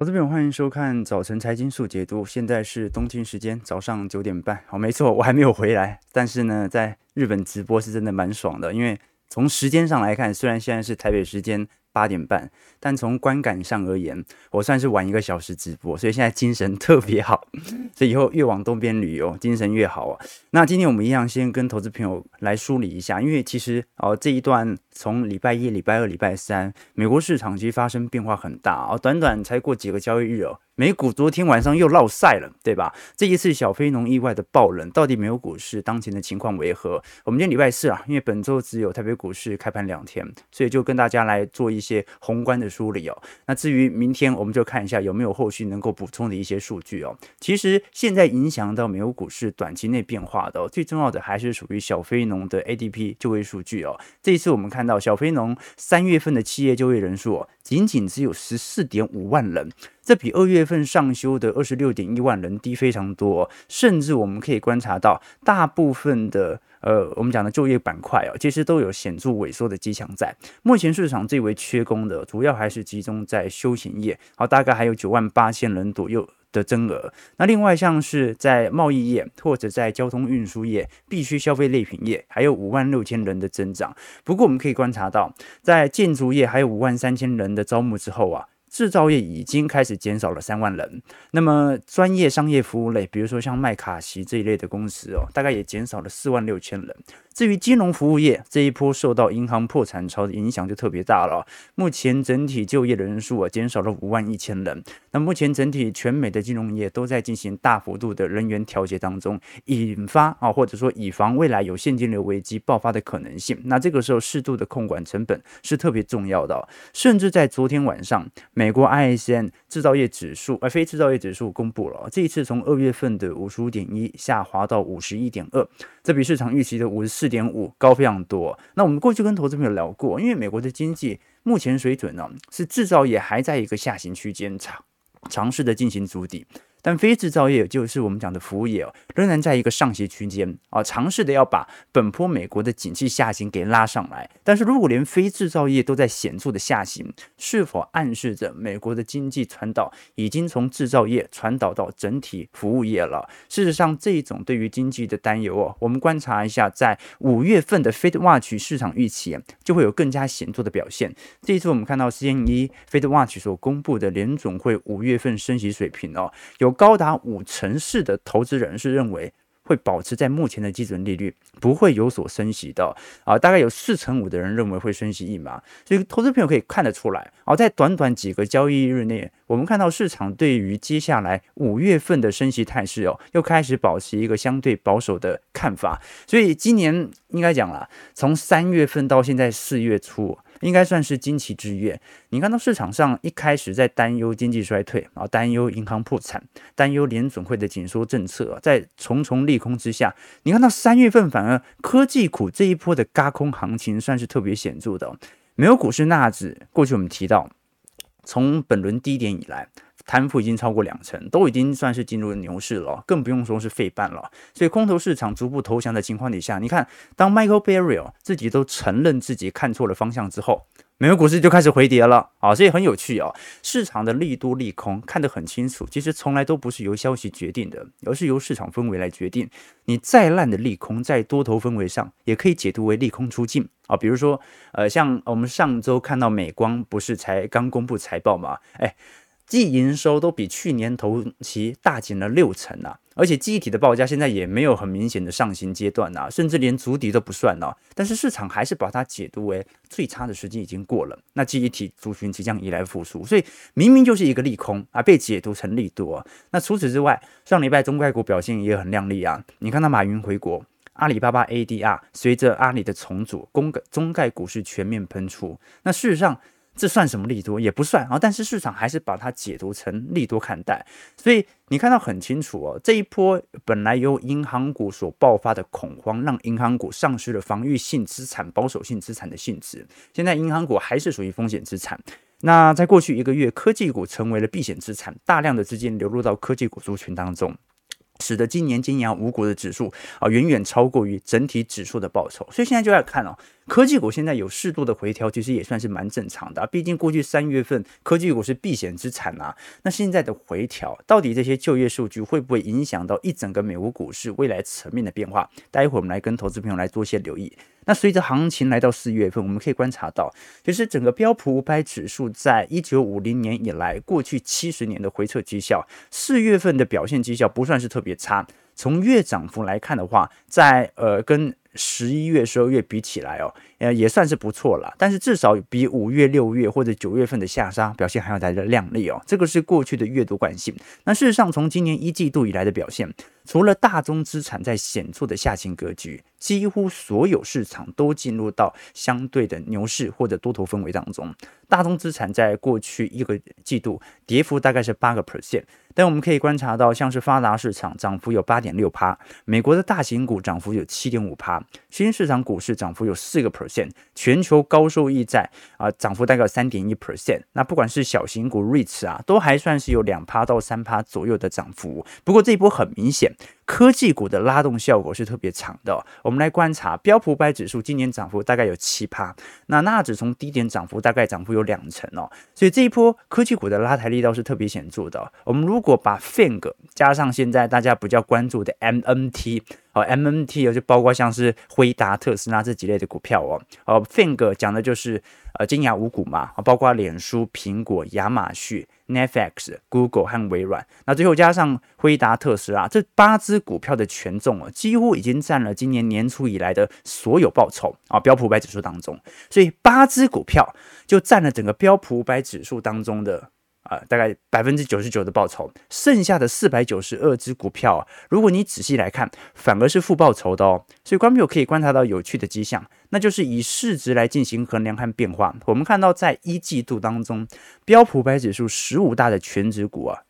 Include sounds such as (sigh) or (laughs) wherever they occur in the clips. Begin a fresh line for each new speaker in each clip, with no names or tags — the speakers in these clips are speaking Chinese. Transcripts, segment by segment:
我这边，欢迎收看早晨财经速解读。现在是东京时间早上九点半。好，没错，我还没有回来，但是呢，在日本直播是真的蛮爽的，因为从时间上来看，虽然现在是台北时间。八点半，但从观感上而言，我算是晚一个小时直播，所以现在精神特别好。(laughs) 所以以后越往东边旅游，精神越好啊。那今天我们一样先跟投资朋友来梳理一下，因为其实哦这一段从礼拜一、礼拜二、礼拜三，美国市场其实发生变化很大哦，短短才过几个交易日哦。美股昨天晚上又落赛了，对吧？这一次小非农意外的爆冷，到底美国股市当前的情况为何？我们今天礼拜四啊，因为本周只有台北股市开盘两天，所以就跟大家来做一些宏观的梳理哦。那至于明天，我们就看一下有没有后续能够补充的一些数据哦。其实现在影响到美国股市短期内变化的，最重要的还是属于小非农的 ADP 就业数据哦。这一次我们看到小非农三月份的企业就业人数哦，仅仅只有十四点五万人。这比二月份上修的二十六点一万人低非常多，甚至我们可以观察到，大部分的呃，我们讲的就业板块啊，其实都有显著萎缩的迹象在。目前市场最为缺工的，主要还是集中在休闲业，好，大概还有九万八千人左右的增额。那另外像是在贸易业或者在交通运输业、必需消费类品业，还有五万六千人的增长。不过我们可以观察到，在建筑业还有五万三千人的招募之后啊。制造业已经开始减少了三万人，那么专业商业服务类，比如说像麦卡锡这一类的公司哦，大概也减少了四万六千人。至于金融服务业这一波受到银行破产潮的影响就特别大了，目前整体就业的人数啊减少了五万一千人。那目前整体全美的金融业都在进行大幅度的人员调节当中，引发啊或者说以防未来有现金流危机爆发的可能性。那这个时候适度的控管成本是特别重要的。甚至在昨天晚上，美国 ISM 制造业指数而非制造业指数公布了，这一次从二月份的五十五点一下滑到五十一点二，这比市场预期的五十四点五高非常多。那我们过去跟投资朋友聊过，因为美国的经济目前水准呢，是制造业还在一个下行区间，尝尝试的进行筑底。但非制造业，就是我们讲的服务业哦，仍然在一个上行区间啊，尝试的要把本坡美国的景气下行给拉上来。但是如果连非制造业都在显著的下行，是否暗示着美国的经济传导已经从制造业传导到整体服务业了？事实上，这一种对于经济的担忧哦，我们观察一下，在五月份的 Fed Watch 市场预期就会有更加显著的表现。这一次我们看到 C N E Fed Watch 所公布的联总会五月份升息水平哦，有。有高达五成四的投资人是认为会保持在目前的基准利率，不会有所升息的啊。大概有四成五的人认为会升息一码，所以投资朋友可以看得出来啊，在短短几个交易日内，我们看到市场对于接下来五月份的升息态势哦，又开始保持一个相对保守的看法。所以今年应该讲了，从三月份到现在四月初。应该算是惊奇之月。你看到市场上一开始在担忧经济衰退啊，担忧银行破产，担忧联准会的紧缩政策，在重重利空之下，你看到三月份反而科技股这一波的嘎空行情算是特别显著的。没有股市纳指过去我们提到，从本轮低点以来。贪腐已经超过两成，都已经算是进入了牛市了，更不用说是费半了。所以空头市场逐步投降的情况底下，你看，当 Michael Barry 自己都承认自己看错了方向之后，美国股市就开始回跌了啊！这也很有趣啊。市场的利多利空看得很清楚，其实从来都不是由消息决定的，而是由市场氛围来决定。你再烂的利空，在多头氛围上也可以解读为利空出尽啊。比如说，呃，像我们上周看到美光不是才刚公布财报吗？哎。季营收都比去年同期大减了六成啊，而且记忆体的报价现在也没有很明显的上行阶段啊，甚至连足底都不算了。但是市场还是把它解读为最差的时机已经过了，那记忆体族群即将迎来复苏，所以明明就是一个利空啊，被解读成利多。那除此之外，上礼拜中概股表现也很亮丽啊，你看到马云回国，阿里巴巴 ADR 随着阿里的重组，公中概股市全面喷出，那事实上。这算什么利多？也不算啊，但是市场还是把它解读成利多看待。所以你看到很清楚哦，这一波本来由银行股所爆发的恐慌，让银行股丧失了防御性资产、保守性资产的性质。现在银行股还是属于风险资产。那在过去一个月，科技股成为了避险资产，大量的资金流入到科技股族群当中。使得今年金阳五股的指数啊远远超过于整体指数的报酬，所以现在就要看哦，科技股现在有适度的回调，其实也算是蛮正常的。毕竟过去三月份科技股是避险资产啊，那现在的回调，到底这些就业数据会不会影响到一整个美国股市未来层面的变化？待会儿我们来跟投资朋友来做些留意。那随着行情来到四月份，我们可以观察到，其实整个标普五百指数在一九五零年以来过去七十年的回撤绩效，四月份的表现绩效不算是特别差。从月涨幅来看的话，在呃跟十一月、十二月比起来哦，呃也算是不错了。但是至少比五月、六月或者九月份的下杀表现还要来得亮丽哦。这个是过去的阅读惯性。那事实上，从今年一季度以来的表现，除了大宗资产在显著的下行格局，几乎所有市场都进入到相对的牛市或者多头氛围当中。大宗资产在过去一个季度跌幅大概是八个 percent。但我们可以观察到，像是发达市场涨幅有八点六趴，美国的大型股涨幅有七点五趴，新兴市场股市涨幅有四个 percent，全球高收益债啊涨幅大概三点一 percent。那不管是小型股 REITs 啊，都还算是有两趴到三趴左右的涨幅。不过这一波很明显。科技股的拉动效果是特别强的。我们来观察标普百指数今年涨幅大概有七趴，那纳指从低点涨幅大概涨幅有两成哦，所以这一波科技股的拉抬力道是特别显著的。我们如果把 FANG 加上现在大家比较关注的 MNT 哦，MNT 就包括像是辉达、特斯拉这几类的股票哦，哦，Fing 讲的就是呃金牙五股嘛，包括脸书、苹果、亚马逊。Netflix、Google 和微软，那最后加上辉达、特斯拉这八只股票的权重啊，几乎已经占了今年年初以来的所有报酬啊，标普五百指数当中，所以八只股票就占了整个标普五百指数当中的。啊，大概百分之九十九的报酬，剩下的四百九十二只股票啊，如果你仔细来看，反而是负报酬的哦。所以，观众朋友可以观察到有趣的迹象，那就是以市值来进行衡量和变化。我们看到，在一季度当中，标普百指数十五大的全值股啊，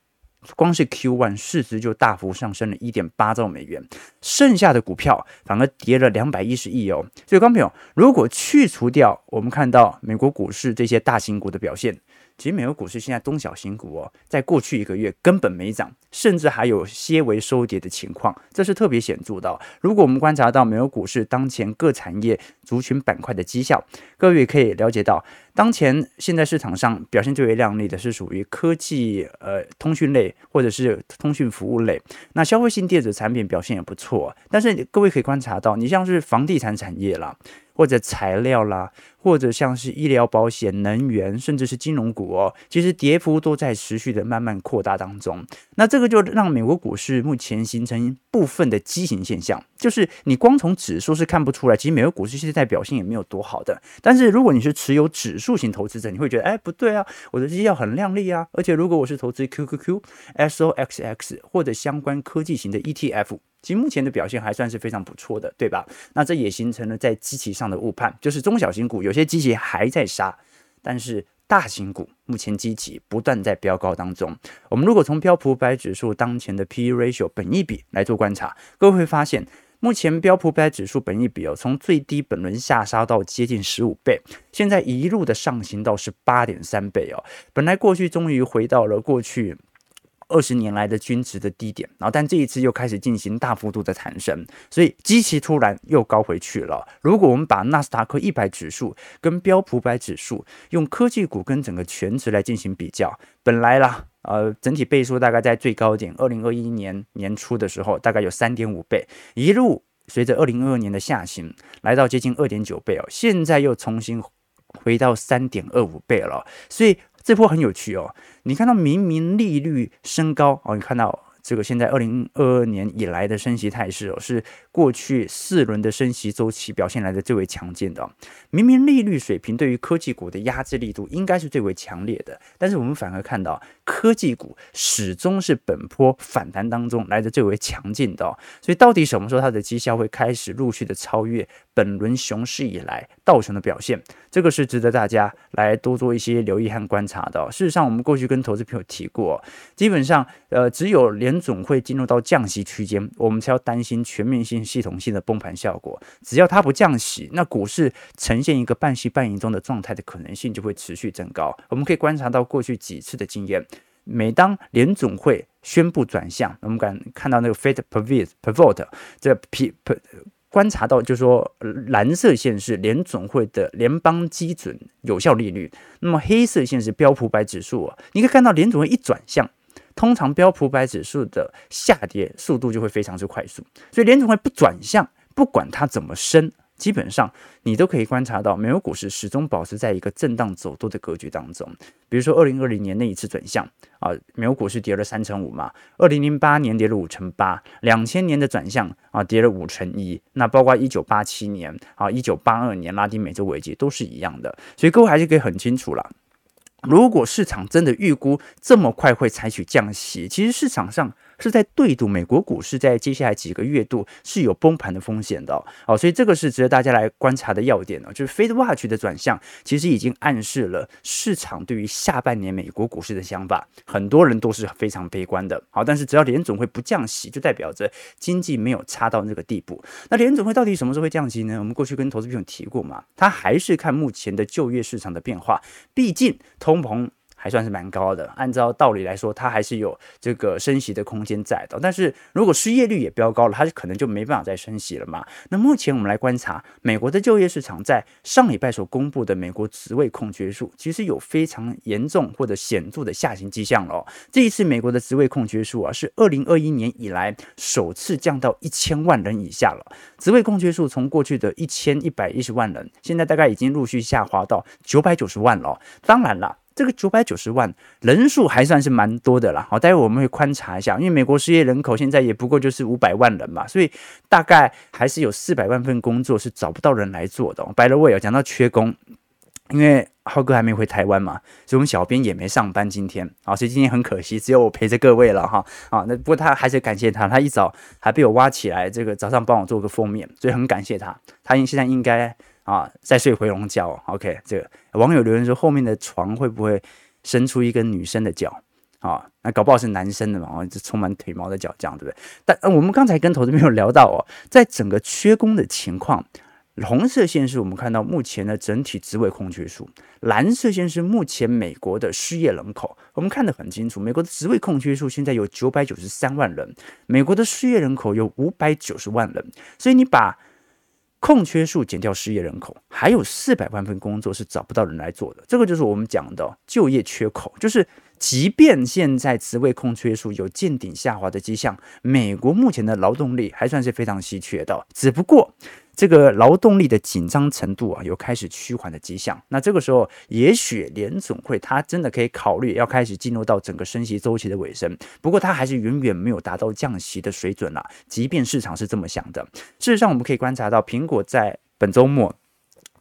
光是 Q1 市值就大幅上升了一点八兆美元，剩下的股票反而跌了两百一十亿哦。所以，观众朋友，如果去除掉我们看到美国股市这些大型股的表现。其实美国股市现在中小型股哦，在过去一个月根本没涨，甚至还有些微收跌的情况，这是特别显著的。如果我们观察到美国股市当前各产业族群板块的绩效，各位可以了解到，当前现在市场上表现最为亮丽的是属于科技、呃通讯类或者是通讯服务类，那消费性电子产品表现也不错。但是各位可以观察到，你像是房地产产业啦。或者材料啦，或者像是医疗保险、能源，甚至是金融股哦，其实跌幅都在持续的慢慢扩大当中。那这个就让美国股市目前形成部分的畸形现象，就是你光从指数是看不出来，其实美国股市现在表现也没有多好的。但是如果你是持有指数型投资者，你会觉得，哎，不对啊，我的绩效很亮丽啊。而且如果我是投资 QQQ、SOXX 或者相关科技型的 ETF。其实目前的表现还算是非常不错的，对吧？那这也形成了在基期上的误判，就是中小型股有些基期还在杀，但是大型股目前基期不断在飙高当中。我们如果从标普五百指数当前的 P/E ratio 本益比来做观察，各位会发现，目前标普五百指数本益比哦，从最低本轮下杀到接近十五倍，现在一路的上行到是八点三倍哦。本来过去终于回到了过去。二十年来的均值的低点，然后但这一次又开始进行大幅度的弹升，所以基期突然又高回去了。如果我们把纳斯达克一百指数跟标普百指数用科技股跟整个全值来进行比较，本来啦，呃，整体倍数大概在最高点，二零二一年年初的时候大概有三点五倍，一路随着二零二二年的下行，来到接近二点九倍哦，现在又重新回到三点二五倍了，所以。这波很有趣哦，你看到明明利率升高哦，你看到。这个现在二零二二年以来的升息态势哦，是过去四轮的升息周期表现来的最为强劲的。明明利率水平对于科技股的压制力度应该是最为强烈的，但是我们反而看到科技股始终是本波反弹当中来的最为强劲的。所以到底什么时候它的绩效会开始陆续的超越本轮熊市以来道琼的表现？这个是值得大家来多做一些留意和观察的。事实上，我们过去跟投资朋友提过，基本上呃只有连总会进入到降息区间，我们才要担心全面性、系统性的崩盘效果。只要它不降息，那股市呈现一个半息半盈中的状态的可能性就会持续增高。我们可以观察到过去几次的经验，每当联总会宣布转向。我们敢看到那个 Fed Pivot Pivot 这 P P 观察到，就是说蓝色线是联总会的联邦基准有效利率，那么黑色线是标普百指数。你可以看到联总会一转向，通常标普百指数的下跌速度就会非常之快速，所以联总会不转向，不管它怎么升。基本上，你都可以观察到，美国股市始终保持在一个震荡走多的格局当中。比如说，二零二零年那一次转向啊，美国股市跌了三成五嘛；二零零八年跌了五成八；两千年的转向啊，跌了五成一。那包括一九八七年啊，一九八二年拉丁美洲危机都是一样的。所以各位还是可以很清楚了，如果市场真的预估这么快会采取降息，其实市场上。是在对赌美国股市在接下来几个月度是有崩盘的风险的哦，所以这个是值得大家来观察的要点呢，就是 Fed Watch 的转向，其实已经暗示了市场对于下半年美国股市的想法，很多人都是非常悲观的。好，但是只要联总会不降息，就代表着经济没有差到那个地步。那联总会到底什么时候会降息呢？我们过去跟投资朋友提过嘛，他还是看目前的就业市场的变化，毕竟通膨。还算是蛮高的，按照道理来说，它还是有这个升息的空间在的。但是如果失业率也飙高了，它可能就没办法再升息了嘛。那目前我们来观察美国的就业市场，在上礼拜所公布的美国职位空缺数，其实有非常严重或者显著的下行迹象了。这一次美国的职位空缺数啊，是二零二一年以来首次降到一千万人以下了。职位空缺数从过去的一千一百一十万人，现在大概已经陆续下滑到九百九十万了。当然了。这个九百九十万人数还算是蛮多的啦，好，待会我们会观察一下，因为美国失业人口现在也不过就是五百万人嘛，所以大概还是有四百万份工作是找不到人来做的。By the way，讲到缺工，因为浩哥还没回台湾嘛，所以我们小编也没上班今天，啊，所以今天很可惜，只有我陪着各位了哈，啊，那不过他还是感谢他，他一早还被我挖起来，这个早上帮我做个封面，所以很感谢他，他现在应该。啊，再睡回笼觉。OK，这个网友留言说，后面的床会不会伸出一根女生的脚？啊，那搞不好是男生的嘛？哦，这充满腿毛的脚，这样对不对？但我们刚才跟投资朋友聊到哦，在整个缺工的情况，红色线是我们看到目前的整体职位空缺数，蓝色线是目前美国的失业人口。我们看得很清楚，美国的职位空缺数现在有九百九十三万人，美国的失业人口有五百九十万人，所以你把。空缺数减掉失业人口，还有四百万份工作是找不到人来做的。这个就是我们讲的就业缺口，就是即便现在职位空缺数有见顶下滑的迹象，美国目前的劳动力还算是非常稀缺的，只不过。这个劳动力的紧张程度啊，有开始趋缓的迹象。那这个时候，也许联总会他真的可以考虑要开始进入到整个升息周期的尾声。不过，它还是远远没有达到降息的水准了。即便市场是这么想的，事实上，我们可以观察到，苹果在本周末。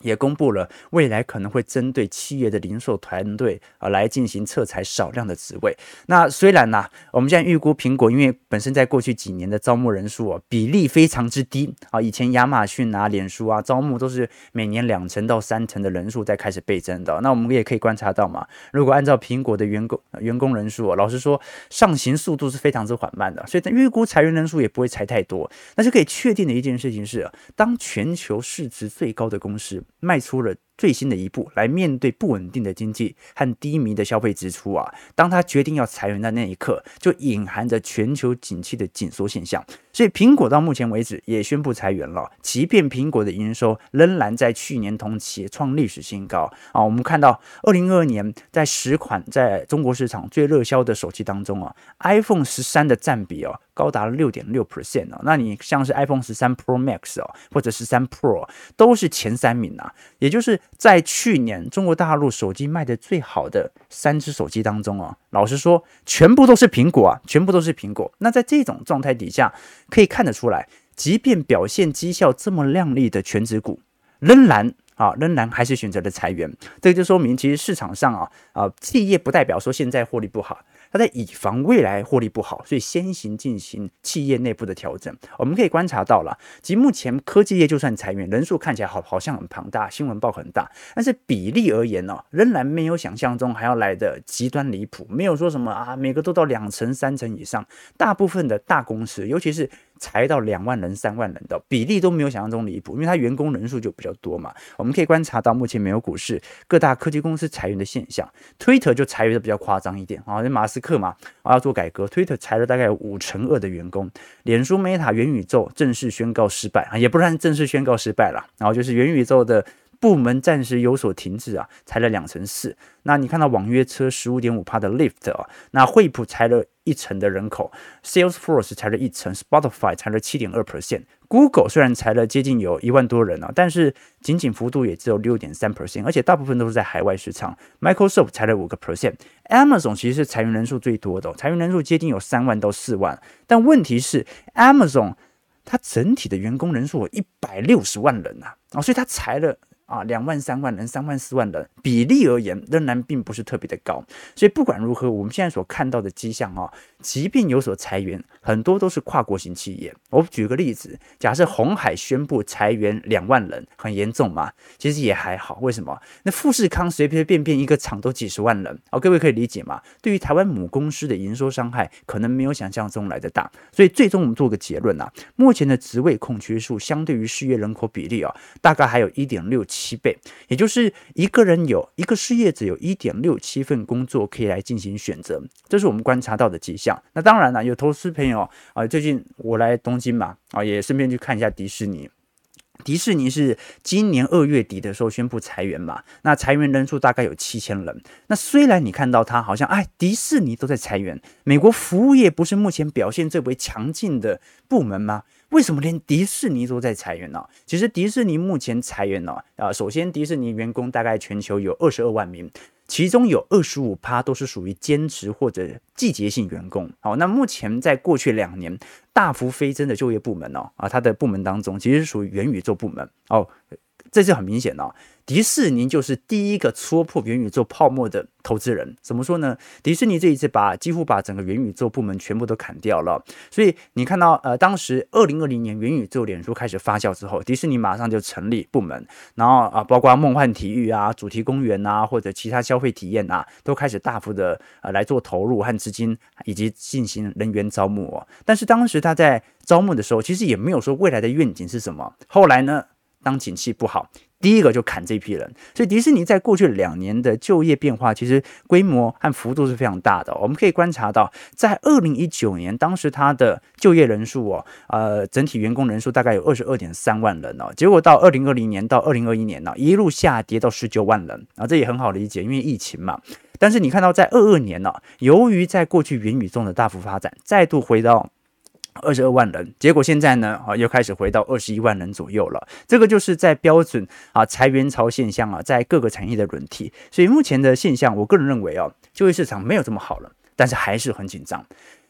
也公布了未来可能会针对企业的零售团队啊来进行测裁少量的职位。那虽然呢、我们现在预估苹果因为本身在过去几年的招募人数啊比例非常之低啊，以前亚马逊啊、脸书啊招募都是每年两成到三成的人数在开始倍增的。那我们也可以观察到嘛，如果按照苹果的员工员工人数啊，老实说上行速度是非常之缓慢的，所以预估裁员人数也不会裁太多。那就可以确定的一件事情是，当全球市值最高的公司。卖出了最新的一步，来面对不稳定的经济和低迷的消费支出啊！当他决定要裁员的那一刻，就隐含着全球景气的紧缩现象。所以，苹果到目前为止也宣布裁员了。即便苹果的营收仍然在去年同期创历史新高啊！我们看到，二零二二年在十款在中国市场最热销的手机当中啊，iPhone 十三的占比哦。高达了六点六 percent 哦，那你像是 iPhone 十三 Pro Max 哦，或者十三 Pro 都是前三名啊。也就是在去年中国大陆手机卖的最好的三只手机当中啊，老实说，全部都是苹果啊，全部都是苹果。那在这种状态底下，可以看得出来，即便表现绩效这么亮丽的全职股，仍然啊，仍然还是选择了裁员。这个就说明，其实市场上啊啊，企业不代表说现在获利不好。它在以防未来获利不好，所以先行进行企业内部的调整。我们可以观察到了，即目前科技业就算裁员人数看起来好好像很庞大，新闻报很大，但是比例而言呢、哦，仍然没有想象中还要来的极端离谱，没有说什么啊，每个都到两成三成以上。大部分的大公司，尤其是裁到两万人、三万人的比例都没有想象中离谱，因为它员工人数就比较多嘛。我们可以观察到，目前没有股市各大科技公司裁员的现象，Twitter 就裁员的比较夸张一点啊，马斯克嘛啊要做改革，Twitter 裁了大概五成二的员工，脸书 Meta 元宇宙正式宣告失败啊，也不算正式宣告失败了，然后就是元宇宙的。部门暂时有所停滞啊，裁了两成四。那你看到网约车十五点五趴的 Lift 啊，那惠普裁了一成的人口，Salesforce 裁了一成，Spotify 裁了七点二 percent，Google 虽然裁了接近有一万多人啊，但是仅仅幅度也只有六点三 percent，而且大部分都是在海外市场。Microsoft 裁了五个 percent，Amazon 其实是裁员人数最多的，裁员人数接近有三万到四万。但问题是，Amazon 它整体的员工人数有一百六十万人啊，啊，所以它裁了。啊，两万三万人，三万四万人，比例而言仍然并不是特别的高。所以不管如何，我们现在所看到的迹象啊，即便有所裁员，很多都是跨国型企业。我举个例子，假设红海宣布裁员两万人，很严重吗？其实也还好。为什么？那富士康随随便便一个厂都几十万人，哦，各位可以理解吗？对于台湾母公司的营收伤害，可能没有想象中来的大。所以最终我们做个结论啊，目前的职位空缺数相对于失业人口比例啊，大概还有一点六七。七倍，也就是一个人有一个失业者有一点六七份工作可以来进行选择，这是我们观察到的迹象。那当然了，有投资朋友啊，最近我来东京嘛，啊，也顺便去看一下迪士尼。迪士尼是今年二月底的时候宣布裁员嘛，那裁员人数大概有七千人。那虽然你看到它好像哎，迪士尼都在裁员，美国服务业不是目前表现最为强劲的部门吗？为什么连迪士尼都在裁员呢？其实迪士尼目前裁员呢，啊，首先迪士尼员工大概全球有二十二万名，其中有二十五趴都是属于兼职或者季节性员工。好，那目前在过去两年大幅飞增的就业部门哦，啊，它的部门当中其实是属于元宇宙部门哦，这是很明显的。迪士尼就是第一个戳破元宇宙泡沫的投资人，怎么说呢？迪士尼这一次把几乎把整个元宇宙部门全部都砍掉了，所以你看到，呃，当时二零二零年元宇宙脸书开始发酵之后，迪士尼马上就成立部门，然后啊，包括梦幻体育啊、主题公园啊，或者其他消费体验啊，都开始大幅的呃来做投入和资金，以及进行人员招募哦。但是当时他在招募的时候，其实也没有说未来的愿景是什么。后来呢，当景气不好。第一个就砍这批人，所以迪士尼在过去两年的就业变化，其实规模和幅度是非常大的。我们可以观察到，在二零一九年，当时它的就业人数哦，呃，整体员工人数大概有二十二点三万人哦，结果到二零二零年到二零二一年呢，一路下跌到十九万人啊，这也很好理解，因为疫情嘛。但是你看到在二二年呢，由于在过去元宇宙的大幅发展，再度回到。二十二万人，结果现在呢，啊，又开始回到二十一万人左右了。这个就是在标准啊裁员潮现象啊，在各个产业的轮替。所以目前的现象，我个人认为啊，就业市场没有这么好了，但是还是很紧张，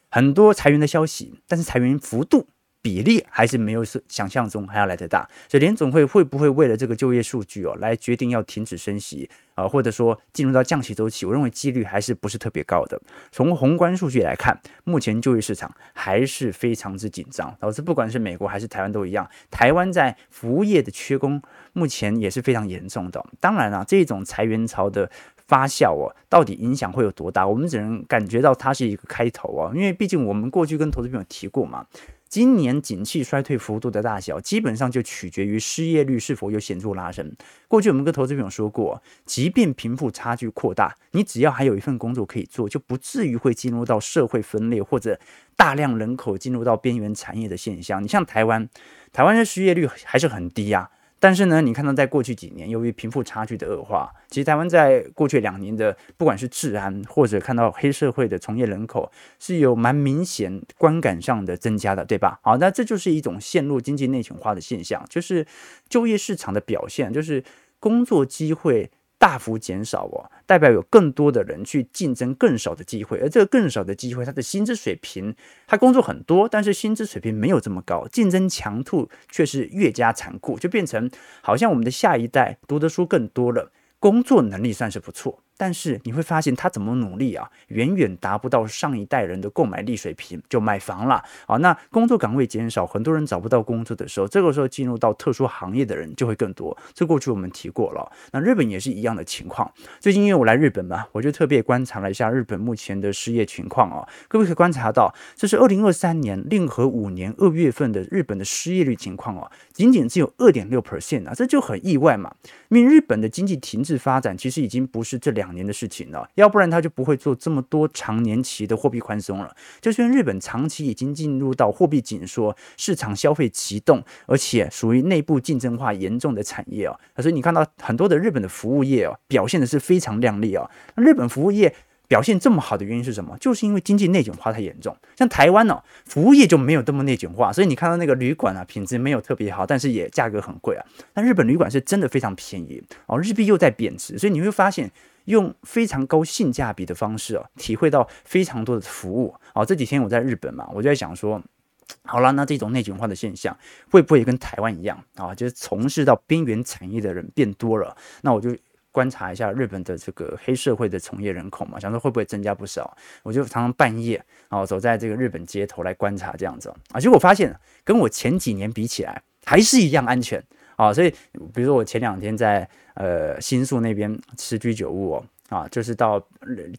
很多裁员的消息，但是裁员幅度。比例还是没有想象中还要来得大，所以联总会会不会为了这个就业数据哦，来决定要停止升息啊，或者说进入到降息周期？我认为几率还是不是特别高的。从宏观数据来看，目前就业市场还是非常之紧张，导致不管是美国还是台湾都一样。台湾在服务业的缺工目前也是非常严重的。当然了，这种裁员潮的发酵哦，到底影响会有多大？我们只能感觉到它是一个开头啊，因为毕竟我们过去跟投资朋友提过嘛。今年景气衰退幅度的大小，基本上就取决于失业率是否有显著拉升。过去我们跟投资朋友说过，即便贫富差距扩大，你只要还有一份工作可以做，就不至于会进入到社会分裂或者大量人口进入到边缘产业的现象。你像台湾，台湾的失业率还是很低呀。但是呢，你看到在过去几年，由于贫富差距的恶化，其实台湾在过去两年的不管是治安或者看到黑社会的从业人口，是有蛮明显观感上的增加的，对吧？好，那这就是一种陷入经济内卷化的现象，就是就业市场的表现，就是工作机会。大幅减少哦，代表有更多的人去竞争更少的机会，而这个更少的机会，他的薪资水平，他工作很多，但是薪资水平没有这么高，竞争强度却是越加残酷，就变成好像我们的下一代读的书更多了，工作能力算是不错，但是你会发现他怎么努力啊，远远达不到上一代人的购买力水平，就买房了啊。那工作岗位减少，很多人找不到工作的时候，这个时候进入到特殊行业的人就会更多。这过去我们提过了。那日本也是一样的情况。最近因为我来日本嘛，我就特别观察了一下日本目前的失业情况啊。各位可以观察到，这是二零二三年令和五年二月份的日本的失业率情况哦，仅仅只有二点六 percent 啊，这就很意外嘛。因为日本的经济停滞发展，其实已经不是这两两年的事情了，要不然他就不会做这么多长年期的货币宽松了。就是因为日本长期已经进入到货币紧缩、市场消费启动，而且属于内部竞争化严重的产业哦，所以你看到很多的日本的服务业哦，表现的是非常亮丽哦。那日本服务业。表现这么好的原因是什么？就是因为经济内卷化太严重。像台湾哦，服务业就没有这么内卷化，所以你看到那个旅馆啊，品质没有特别好，但是也价格很贵啊。但日本旅馆是真的非常便宜哦，日币又在贬值，所以你会发现用非常高性价比的方式哦，体会到非常多的服务哦。这几天我在日本嘛，我就在想说，(tsk) 好了，那这种内卷化的现象会不会跟台湾一样啊？就是从事到边缘产业的人变多了，那我就。观察一下日本的这个黑社会的从业人口嘛，想说会不会增加不少？我就常常半夜啊走在这个日本街头来观察这样子啊，结果发现跟我前几年比起来还是一样安全啊。所以比如说我前两天在呃新宿那边吃居酒屋哦啊，就是到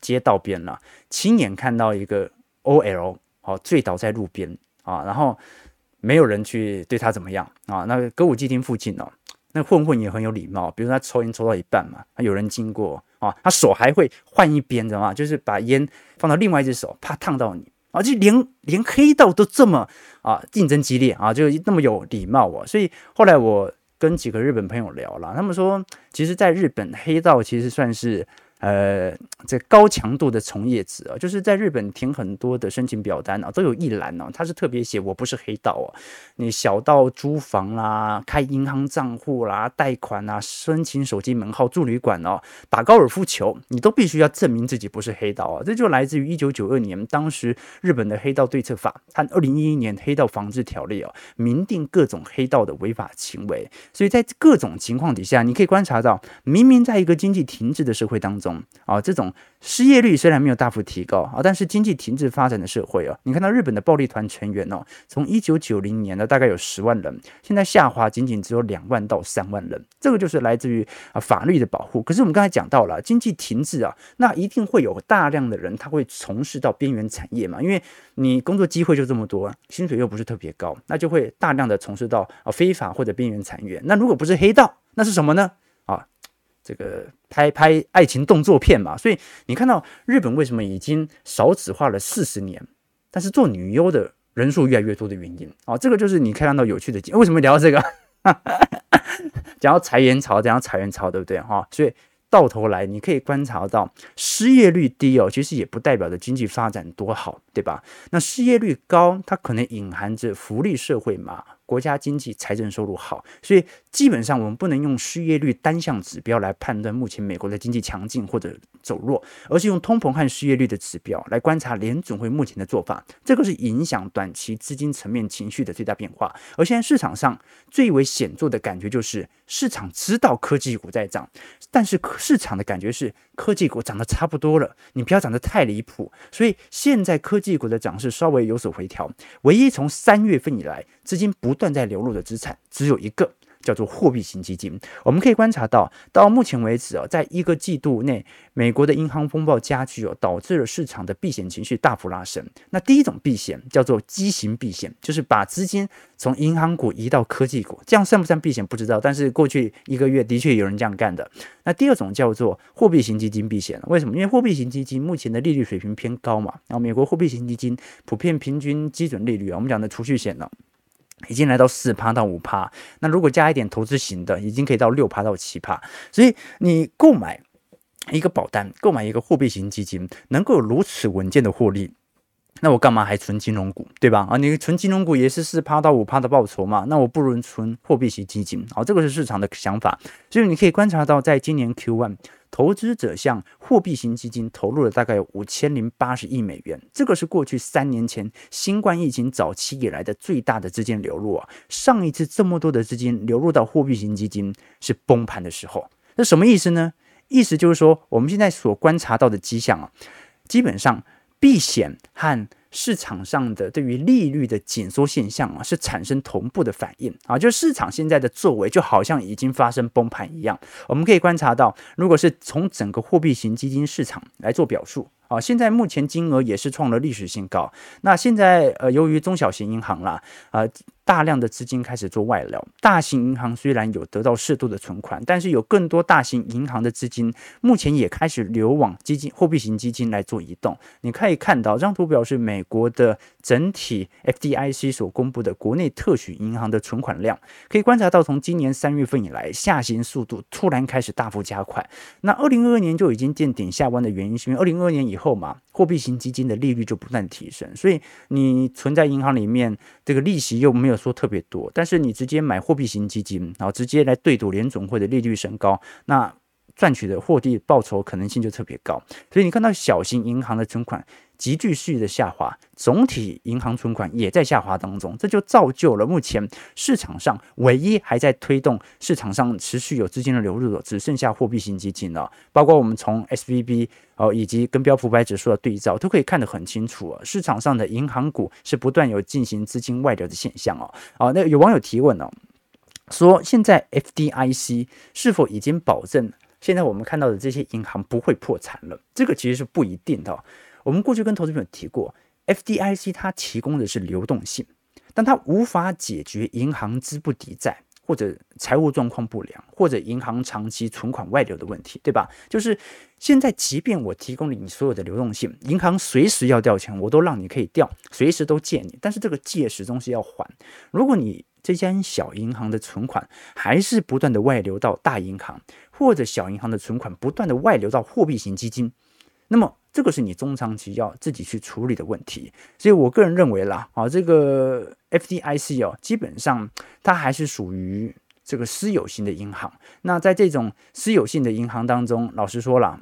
街道边了，亲眼看到一个 OL 哦醉倒在路边啊，然后没有人去对他怎么样啊。那个歌舞伎町附近哦。那混混也很有礼貌，比如说他抽烟抽到一半嘛，有人经过啊，他手还会换一边的嘛，就是把烟放到另外一只手，怕烫到你啊，就连连黑道都这么啊竞争激烈啊，就那么有礼貌啊，所以后来我跟几个日本朋友聊了，他们说，其实在日本黑道其实算是。呃，这高强度的从业者啊，就是在日本填很多的申请表单啊，都有一栏哦，他是特别写我不是黑道哦，你小到租房啦、开银行账户啦、贷款啦、申请手机门号、住旅馆哦、打高尔夫球，你都必须要证明自己不是黑道啊。这就来自于一九九二年当时日本的黑道对策法和二零一一年黑道防治条例哦，明定各种黑道的违法行为。所以在各种情况底下，你可以观察到，明明在一个经济停滞的社会当中。啊，这种失业率虽然没有大幅提高啊，但是经济停滞发展的社会哦，你看到日本的暴力团成员哦，从一九九零年的大概有十万人，现在下滑仅仅只有两万到三万人，这个就是来自于啊法律的保护。可是我们刚才讲到了经济停滞啊，那一定会有大量的人他会从事到边缘产业嘛，因为你工作机会就这么多，薪水又不是特别高，那就会大量的从事到啊非法或者边缘产业。那如果不是黑道，那是什么呢？这个拍拍爱情动作片嘛，所以你看到日本为什么已经少子化了四十年，但是做女优的人数越来越多的原因啊，这个就是你可以看到有趣的。为什么聊这个？(laughs) 讲到裁员潮，讲到裁员潮，对不对哈？所以到头来你可以观察到，失业率低哦，其实也不代表着经济发展多好，对吧？那失业率高，它可能隐含着福利社会嘛。国家经济财政收入好，所以基本上我们不能用失业率单项指标来判断目前美国的经济强劲或者走弱，而是用通膨和失业率的指标来观察联总会目前的做法。这个是影响短期资金层面情绪的最大变化。而现在市场上最为显著的感觉就是，市场知道科技股在涨，但是市场的感觉是科技股涨得差不多了，你不要涨得太离谱。所以现在科技股的涨势稍微有所回调，唯一从三月份以来资金不断在流入的资产只有一个，叫做货币型基金。我们可以观察到，到目前为止啊，在一个季度内，美国的银行风暴加剧哦，导致了市场的避险情绪大幅拉升。那第一种避险叫做畸形避险，就是把资金从银行股移到科技股，这样算不算避险不知道，但是过去一个月的确有人这样干的。那第二种叫做货币型基金避险，为什么？因为货币型基金目前的利率水平偏高嘛，然后美国货币型基金普遍平均基准利率啊，我们讲的储蓄险呢。已经来到四趴到五趴，那如果加一点投资型的，已经可以到六趴到七趴。所以你购买一个保单，购买一个货币型基金，能够有如此稳健的获利，那我干嘛还存金融股，对吧？啊，你存金融股也是四趴到五趴的报酬嘛，那我不如存货币型基金。好，这个是市场的想法。所以你可以观察到，在今年 Q1。投资者向货币型基金投入了大概有五千零八十亿美元，这个是过去三年前新冠疫情早期以来的最大的资金流入啊！上一次这么多的资金流入到货币型基金是崩盘的时候，那什么意思呢？意思就是说，我们现在所观察到的迹象啊，基本上避险和市场上的对于利率的紧缩现象啊，是产生同步的反应啊，就市场现在的作为就好像已经发生崩盘一样。我们可以观察到，如果是从整个货币型基金市场来做表述。啊，现在目前金额也是创了历史新高。那现在呃，由于中小型银行啦，呃，大量的资金开始做外流，大型银行虽然有得到适度的存款，但是有更多大型银行的资金目前也开始流往基金、货币型基金来做移动。你可以看到这张图表是美国的整体 FDIC 所公布的国内特许银行的存款量，可以观察到从今年三月份以来，下行速度突然开始大幅加快。那二零二二年就已经见顶下弯的原因，是因为二零二二年以后嘛，货币型基金的利率就不断提升，所以你存在银行里面，这个利息又没有说特别多，但是你直接买货币型基金，然后直接来对赌联总会的利率升高，那赚取的货币报酬可能性就特别高。所以你看到小型银行的存款。急剧式的下滑，总体银行存款也在下滑当中，这就造就了目前市场上唯一还在推动市场上持续有资金的流入的，只剩下货币型基金了。包括我们从 SVB 哦，以及跟标普百指数的对照，都可以看得很清楚。市场上的银行股是不断有进行资金外流的现象哦。好，那有网友提问哦，说现在 FDIC 是否已经保证现在我们看到的这些银行不会破产了？这个其实是不一定的。我们过去跟投资朋友提过，FDIC 它提供的是流动性，但它无法解决银行资不抵债，或者财务状况不良，或者银行长期存款外流的问题，对吧？就是现在，即便我提供了你所有的流动性，银行随时要调钱，我都让你可以调，随时都借你，但是这个借始终是要还。如果你这间小银行的存款还是不断的外流到大银行，或者小银行的存款不断的外流到货币型基金，那么。这个是你中长期要自己去处理的问题，所以我个人认为啦，啊，这个 FDIC 哦，基本上它还是属于这个私有性的银行。那在这种私有性的银行当中，老实说了，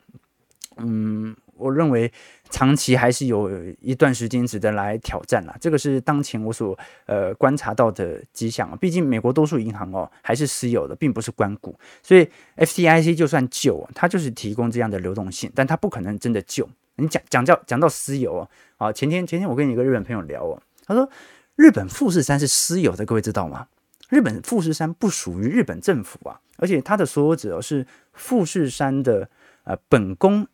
嗯。我认为长期还是有一段时间值得来挑战了，这个是当前我所呃观察到的迹象。毕竟美国多数银行哦还是私有的，并不是官股，所以 FDIC 就算救，它就是提供这样的流动性，但它不可能真的救。你讲讲到讲到私有哦，啊，前天前天我跟一个日本朋友聊哦，他说日本富士山是私有的，各位知道吗？日本富士山不属于日本政府啊，而且它的所有者是富士山的呃本宫。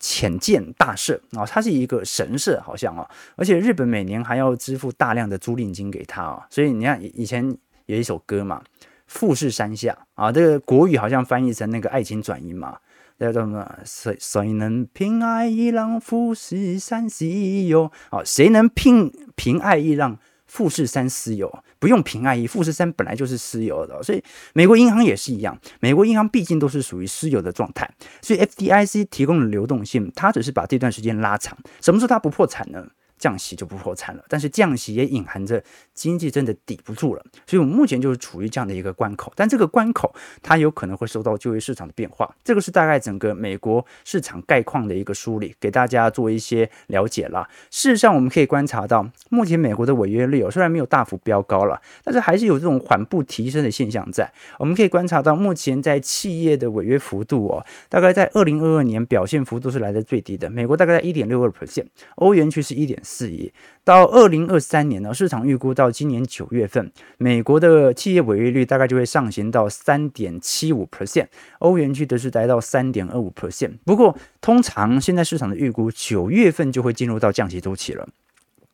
浅见大社啊，它是一个神社，好像啊，而且日本每年还要支付大量的租赁金给他啊，所以你看以前有一首歌嘛，《富士山下》啊，这个国语好像翻译成那个爱情转移嘛，叫什么？谁谁能平爱一让富士山私有？啊，谁能平平爱一让？富士山私有，不用凭爱意，富士山本来就是私有的，所以美国银行也是一样，美国银行毕竟都是属于私有的状态，所以 FDIC 提供的流动性，它只是把这段时间拉长，什么时候它不破产呢？降息就不破产了，但是降息也隐含着经济真的抵不住了，所以我们目前就是处于这样的一个关口，但这个关口它有可能会受到就业市场的变化，这个是大概整个美国市场概况的一个梳理，给大家做一些了解啦。事实上，我们可以观察到，目前美国的违约率哦，虽然没有大幅飙高了，但是还是有这种缓步提升的现象在。我们可以观察到，目前在企业的违约幅度哦，大概在二零二二年表现幅度是来的最低的，美国大概在一点六二 percent，欧元区是一点。四亿到二零二三年呢，市场预估到今年九月份，美国的企业违约率大概就会上行到三点七五 percent，欧元区则是达到三点二五 percent。不过，通常现在市场的预估，九月份就会进入到降息周期了。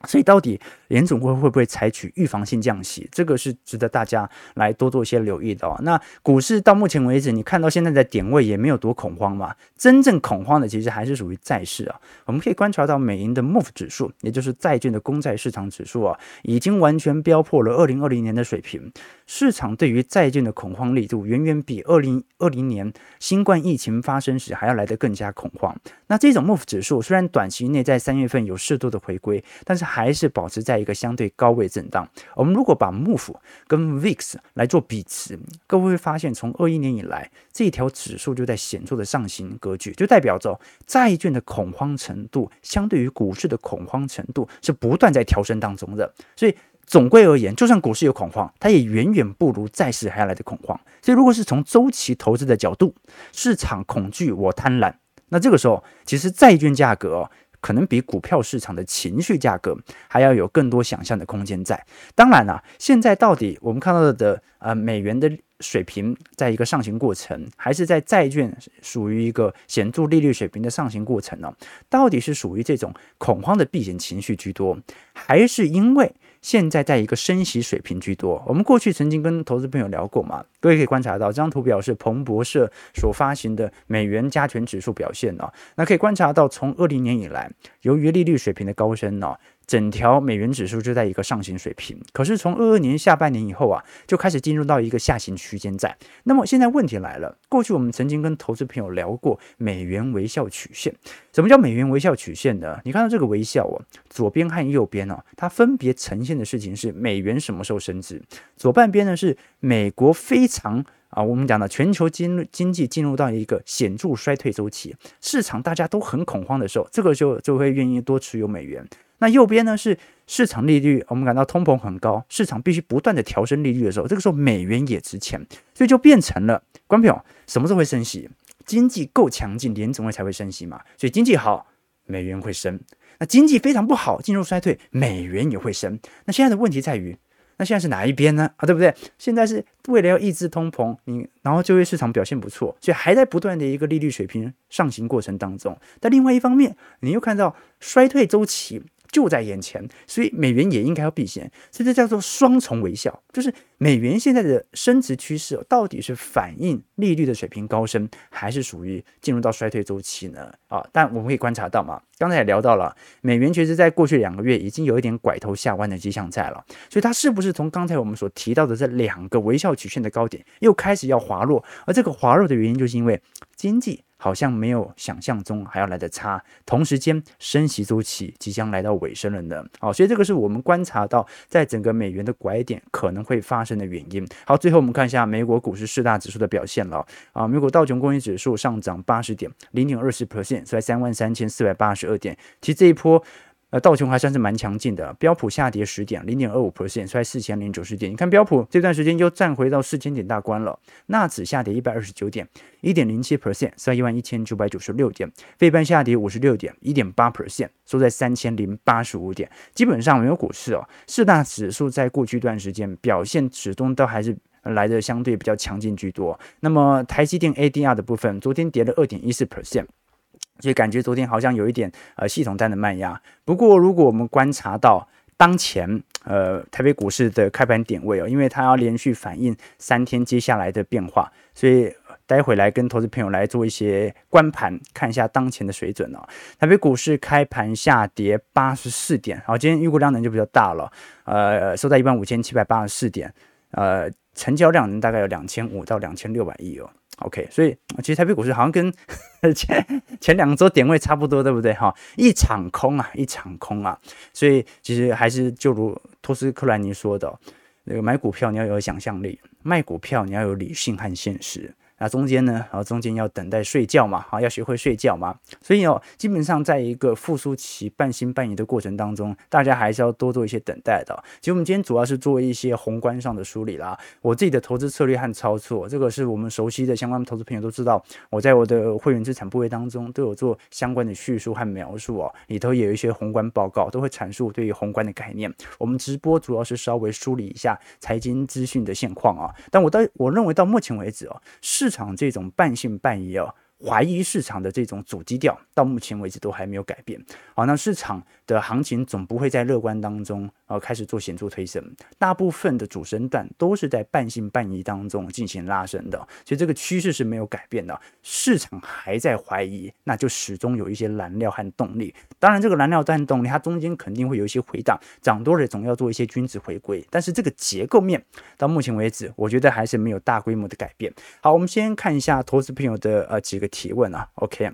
所以，到底联总会会不会采取预防性降息？这个是值得大家来多做一些留意的哦。那股市到目前为止，你看到现在的点位也没有多恐慌嘛？真正恐慌的其实还是属于债市啊。我们可以观察到美银的 MOVE 指数，也就是债券的公债市场指数啊，已经完全飙破了二零二零年的水平。市场对于债券的恐慌力度，远远比二零二零年新冠疫情发生时还要来得更加恐慌。那这种 MOVE 指数虽然短期内在三月份有适度的回归，但是还是保持在一个相对高位震荡。我们如果把 MOVE 跟 VIX 来做比值，各位会发现，从二一年以来，这一条指数就在显著的上行格局，就代表着债券的恐慌程度相对于股市的恐慌程度是不断在调升当中的。所以总归而言，就算股市有恐慌，它也远远不如债市还要来的恐慌。所以，如果是从周期投资的角度，市场恐惧我贪婪，那这个时候其实债券价格。可能比股票市场的情绪价格还要有更多想象的空间在。当然了，现在到底我们看到的呃美元的水平在一个上行过程，还是在债券属于一个显著利率水平的上行过程呢？到底是属于这种恐慌的避险情绪居多，还是因为？现在在一个升息水平居多。我们过去曾经跟投资朋友聊过嘛，各位可以观察到这张图表是彭博社所发行的美元加权指数表现呢。那可以观察到，从二零年以来，由于利率水平的高升呢。整条美元指数就在一个上行水平，可是从二二年下半年以后啊，就开始进入到一个下行区间在。那么现在问题来了，过去我们曾经跟投资朋友聊过美元微笑曲线。什么叫美元微笑曲线呢？你看到这个微笑哦，左边和右边哦，它分别呈现的事情是美元什么时候升值。左半边呢是美国非常啊，我们讲的全球经经济进入到一个显著衰退周期，市场大家都很恐慌的时候，这个就就会愿意多持有美元。那右边呢是市场利率，我们感到通膨很高，市场必须不断的调升利率的时候，这个时候美元也值钱，所以就变成了，观众朋友，什么时候会升息？经济够强劲，联总会才会升息嘛。所以经济好，美元会升；那经济非常不好，进入衰退，美元也会升。那现在的问题在于，那现在是哪一边呢？啊，对不对？现在是为了要抑制通膨，你然后就业市场表现不错，所以还在不断的一个利率水平上行过程当中。但另外一方面，你又看到衰退周期。就在眼前，所以美元也应该要避险，所以这叫做双重微笑，就是美元现在的升值趋势到底是反映利率的水平高升，还是属于进入到衰退周期呢？啊，但我们可以观察到嘛，刚才也聊到了，美元其实在过去两个月已经有一点拐头下弯的迹象在了，所以它是不是从刚才我们所提到的这两个微笑曲线的高点又开始要滑落？而这个滑落的原因，就是因为经济。好像没有想象中还要来得差，同时间升息周期即将来到尾声了呢。好，所以这个是我们观察到在整个美元的拐点可能会发生的原因。好，最后我们看一下美国股市四大指数的表现了。啊，美国道琼工业指数上涨八十点，零点二十 percent，在三万三千四百八十二点。其实这一波。呃，道琼还算是蛮强劲的，标普下跌十点，零点二五 percent，衰四千零九十点。你看标普这段时间又站回到四千点大关了。纳指下跌一百二十九点，一点零七 percent，衰一万一千九百九十六点。费半下跌五十六点，一点八 percent，收在三千零八十五点。基本上没有股市哦，四大指数在过去一段时间表现始终都还是来的相对比较强劲居多。那么台积电 ADR 的部分，昨天跌了二点一四 percent。所以感觉昨天好像有一点呃系统单的慢压。不过如果我们观察到当前呃台北股市的开盘点位哦，因为它要连续反映三天接下来的变化，所以待会来跟投资朋友来做一些观盘，看一下当前的水准哦。台北股市开盘下跌八十四点，好，今天预估量能就比较大了，呃，收在一万五千七百八十四点，呃，成交量能大概有两千五到两千六百亿哦。OK，所以其实台北股市好像跟 (laughs) 前前两周点位差不多，对不对？哈，一场空啊，一场空啊。所以其实还是就如托斯克兰尼说的，那个买股票你要有想象力，卖股票你要有理性和现实。那中间呢？然后中间要等待睡觉嘛，啊，要学会睡觉嘛。所以哦，基本上在一个复苏期半信半疑的过程当中，大家还是要多做一些等待的。其实我们今天主要是做一些宏观上的梳理啦。我自己的投资策略和操作，这个是我们熟悉的相关投资朋友都知道。我在我的会员资产部位当中都有做相关的叙述和描述哦，里头也有一些宏观报告，都会阐述对于宏观的概念。我们直播主要是稍微梳理一下财经资讯的现况啊。但我到我认为到目前为止哦，是。市场这种半信半疑啊，怀疑市场的这种主基调，到目前为止都还没有改变。好，那市场的行情总不会在乐观当中，呃，开始做显著推升。大部分的主升段都是在半信半疑当中进行拉升的，所以这个趋势是没有改变的。市场还在怀疑，那就始终有一些燃料和动力。当然，这个燃料和动力，它中间肯定会有一些回档，涨多了总要做一些均值回归。但是这个结构面到目前为止，我觉得还是没有大规模的改变。好，我们先看一下投资朋友的呃几个提问啊，OK，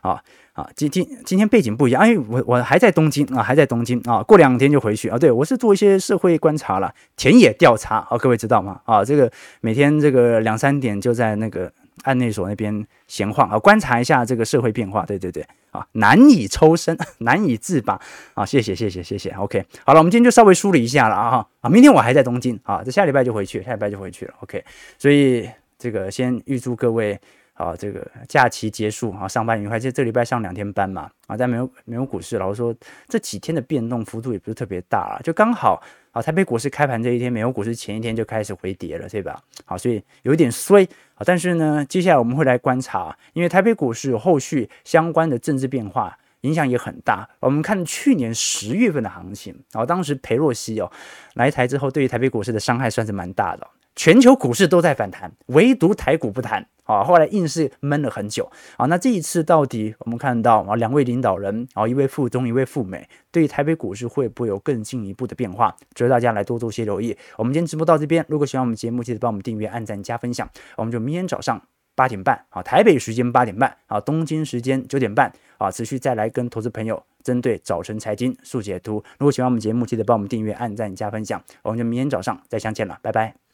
好。啊，今今今天背景不一样，哎，我我还在东京啊，还在东京啊，过两天就回去啊。对，我是做一些社会观察了，田野调查啊，各位知道吗？啊，这个每天这个两三点就在那个案内所那边闲晃啊，观察一下这个社会变化。对对对，啊，难以抽身，(laughs) 难以自拔啊！谢谢谢谢谢谢。OK，好了，我们今天就稍微梳理一下了啊啊！明天我还在东京啊，这下礼拜就回去，下礼拜就回去了。OK，所以这个先预祝各位。好，这个假期结束啊，上班愉快。其实这礼拜上两天班嘛，啊，但没有没有股市，老实说这几天的变动幅度也不是特别大啊，就刚好啊，台北股市开盘这一天，美国股市前一天就开始回跌了，对吧？好，所以有一点衰啊。但是呢，接下来我们会来观察，因为台北股市有后续相关的政治变化影响也很大。我们看去年十月份的行情，然后当时裴洛西哦来台之后，对于台北股市的伤害算是蛮大的。全球股市都在反弹，唯独台股不弹啊！后来硬是闷了很久啊。那这一次到底我们看到啊，两位领导人啊，一位副总，一位赴美，对于台北股市会不会有更进一步的变化？值得大家来多做些留意。我们今天直播到这边，如果喜欢我们节目，记得帮我们订阅、按赞、加分享。我们就明天早上八点半啊，台北时间八点半啊，东京时间九点半啊，持续再来跟投资朋友针对早晨财经速解读。如果喜欢我们节目，记得帮我们订阅、按赞、加分享。我们就明天早上再相见了，拜拜。